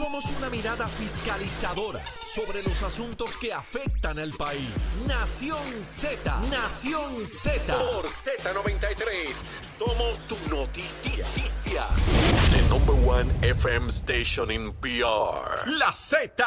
Somos una mirada fiscalizadora sobre los asuntos que afectan al país. Nación Z, Nación Z. Por Z93, somos tu noticia. The number one FM station in PR. La Z.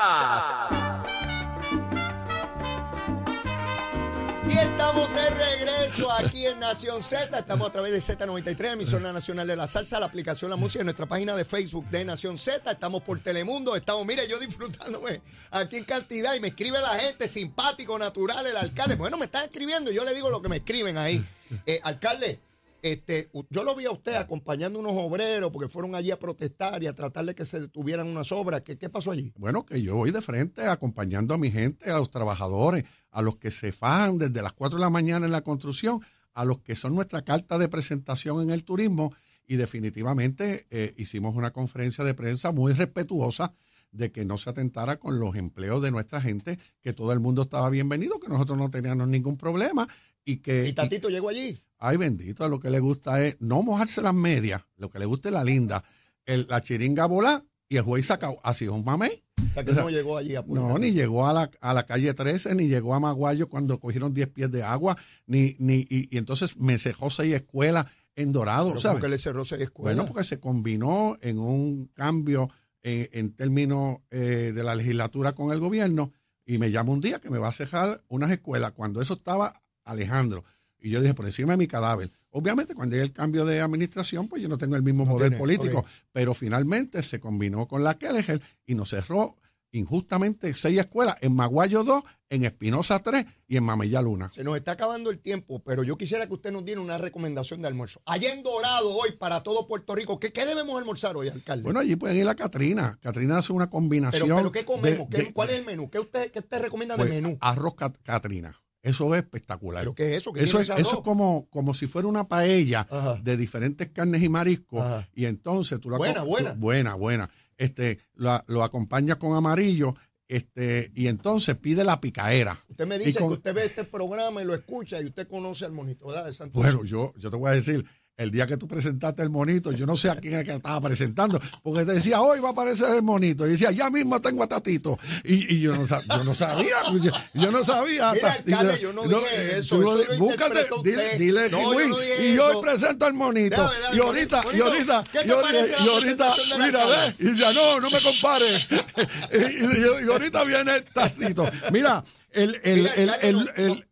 Y estamos de regreso aquí en Nación Z. Estamos a través de Z93, emisora nacional de la salsa, la aplicación La Música, en nuestra página de Facebook de Nación Z. Estamos por Telemundo. Estamos, mire, yo disfrutándome aquí en cantidad y me escribe la gente, simpático, natural, el alcalde. Bueno, me están escribiendo, yo le digo lo que me escriben ahí. Eh, alcalde, este, yo lo vi a usted acompañando unos obreros porque fueron allí a protestar y a tratar de que se detuvieran unas obras. ¿Qué, qué pasó allí? Bueno, que yo voy de frente acompañando a mi gente, a los trabajadores, a los que se fajan desde las 4 de la mañana en la construcción, a los que son nuestra carta de presentación en el turismo y definitivamente eh, hicimos una conferencia de prensa muy respetuosa de que no se atentara con los empleos de nuestra gente, que todo el mundo estaba bienvenido, que nosotros no teníamos ningún problema y que... ¿Y Tatito llegó allí? Ay, bendito, a lo que le gusta es no mojarse las medias, lo que le gusta es la linda, el- la chiringa volá y el juez sacado. Así es un mamey. O sea, que no llegó allí a No, ni llegó a la, a la calle 13, ni llegó a Maguayo cuando cogieron 10 pies de agua, ni, ni, y, y entonces me cejó seis escuelas en Dorado. Como que le cerró seis escuelas. Bueno, porque se combinó en un cambio eh, en términos eh, de la legislatura con el gobierno y me llama un día que me va a cejar unas escuelas cuando eso estaba Alejandro. Y yo dije, por encima de mi cadáver. Obviamente, cuando hay el cambio de administración, pues yo no tengo el mismo poder tiene, político. Pero finalmente se combinó con la Kelleher y nos cerró injustamente seis escuelas en Maguayo 2, en Espinosa 3 y en Mamella Luna. Se nos está acabando el tiempo, pero yo quisiera que usted nos diera una recomendación de almuerzo. Allá en Dorado hoy para todo Puerto Rico, ¿qué, qué debemos almorzar hoy, alcalde? Bueno, allí pueden ir a Catrina. Catrina hace una combinación. pero, pero ¿qué comemos? de- ¿Qué- de- ¿Cuál es el menú? ¿Qué usted, qué usted recomienda Pues, de menú? Arroz cat- Catrina. Eso es espectacular. ¿Pero qué es eso? ¿Qué Eso es, eso es como, como si fuera una paella Ajá. de diferentes carnes y mariscos. Ajá. Y entonces tú la Buena, buena. tú- buena, buena. Este, lo, lo acompañas con amarillo, este, y entonces pide la picaera. Usted me dice con- que usted ve este programa y lo escucha y usted conoce al monito, ¿verdad? De Santo Bueno, yo, yo te voy a decir, el día que tú presentaste el monito, yo no sé a quién es que estaba presentando, porque te decía, hoy va a aparecer el monito. Y decía, ya mismo tengo a Tatito. Y, y yo, no, sab- yo no sabía, yo, yo no sabía. Mira, alcalde, yo no dije eso, tú eso lo búscate, dile, dile, No, yo no dije y yo eso. presento al monito. Y ahorita, y monito, ahorita, ¿qué te y ahorita, y ahorita, mira, ve, y ya no, no me compares. y, y- y ahorita viene Tatito. Mira, el, el, Mira, el, el, no, el-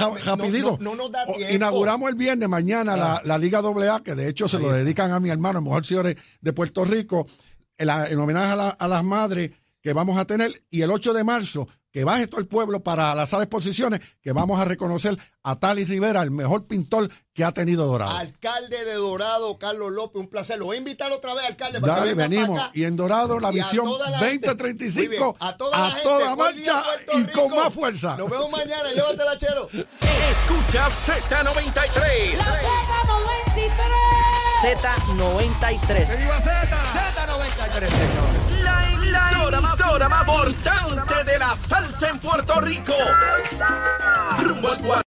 no, rapidito. no, no. Inauguramos el viernes mañana la, la Liga AA, que de hecho se lo dedican a mi hermano, el mejor señores de Puerto Rico, en, la- en homenaje a, la- a las madres que vamos a tener. Y el 8 de marzo, que baje todo el pueblo para la sala de exposiciones, que vamos a reconocer a Tali Rivera, el mejor pintor que ha tenido Dorado. Alcalde de Dorado, Carlos López, un placer. Lo voy a invitar otra vez, alcalde, para Dale, que venimos. para. Y en Dorado, la Y a visión toda la gente. 2035 Muy bien, a toda, la gente, toda marcha y con más fuerza. Nos vemos mañana, llévatela, chero. Escucha Z93. Z93. Z93, señores. La salsa en Puerto Rico. Rumbo al